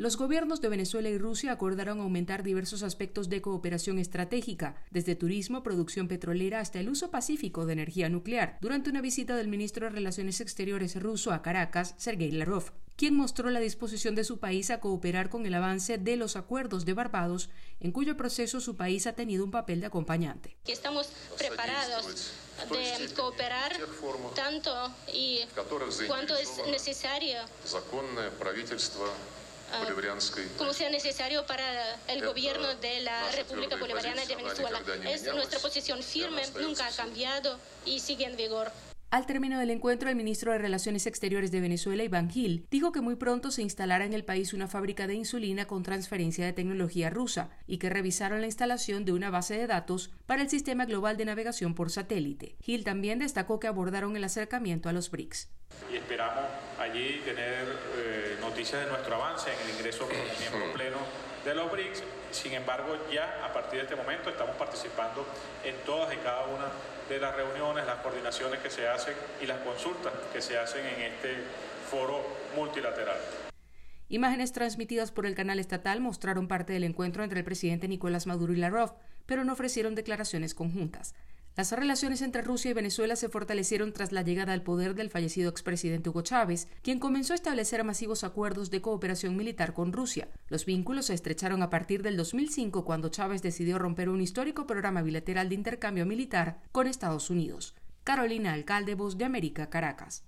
Los gobiernos de Venezuela y Rusia acordaron aumentar diversos aspectos de cooperación estratégica, desde turismo, producción petrolera hasta el uso pacífico de energía nuclear, durante una visita del ministro de Relaciones Exteriores ruso a Caracas, Sergei Lavrov quien mostró la disposición de su país a cooperar con el avance de los acuerdos de Barbados, en cuyo proceso su país ha tenido un papel de acompañante. Estamos preparados de cooperar tanto y cuanto es necesario ah, como sea necesario para el gobierno de la República Bolivariana de Venezuela. Es nuestra posición firme, nunca ha cambiado y sigue en vigor. Al término del encuentro, el ministro de Relaciones Exteriores de Venezuela, Iván Gil, dijo que muy pronto se instalará en el país una fábrica de insulina con transferencia de tecnología rusa y que revisaron la instalación de una base de datos para el sistema global de navegación por satélite. Gil también destacó que abordaron el acercamiento a los BRICS. Esperamos allí tener eh, noticias de nuestro avance en el ingreso por miembro pleno de los BRICS. Sin embargo, ya a partir de este momento estamos participando en todas y cada una de las reuniones, las coordinaciones que se hacen y las consultas que se hacen en este foro multilateral. Imágenes transmitidas por el canal estatal mostraron parte del encuentro entre el presidente Nicolás Maduro y Lavrov, pero no ofrecieron declaraciones conjuntas. Las relaciones entre Rusia y Venezuela se fortalecieron tras la llegada al poder del fallecido expresidente Hugo Chávez, quien comenzó a establecer masivos acuerdos de cooperación militar con Rusia. Los vínculos se estrecharon a partir del 2005 cuando Chávez decidió romper un histórico programa bilateral de intercambio militar con Estados Unidos. Carolina Alcalde, Voz de América, Caracas.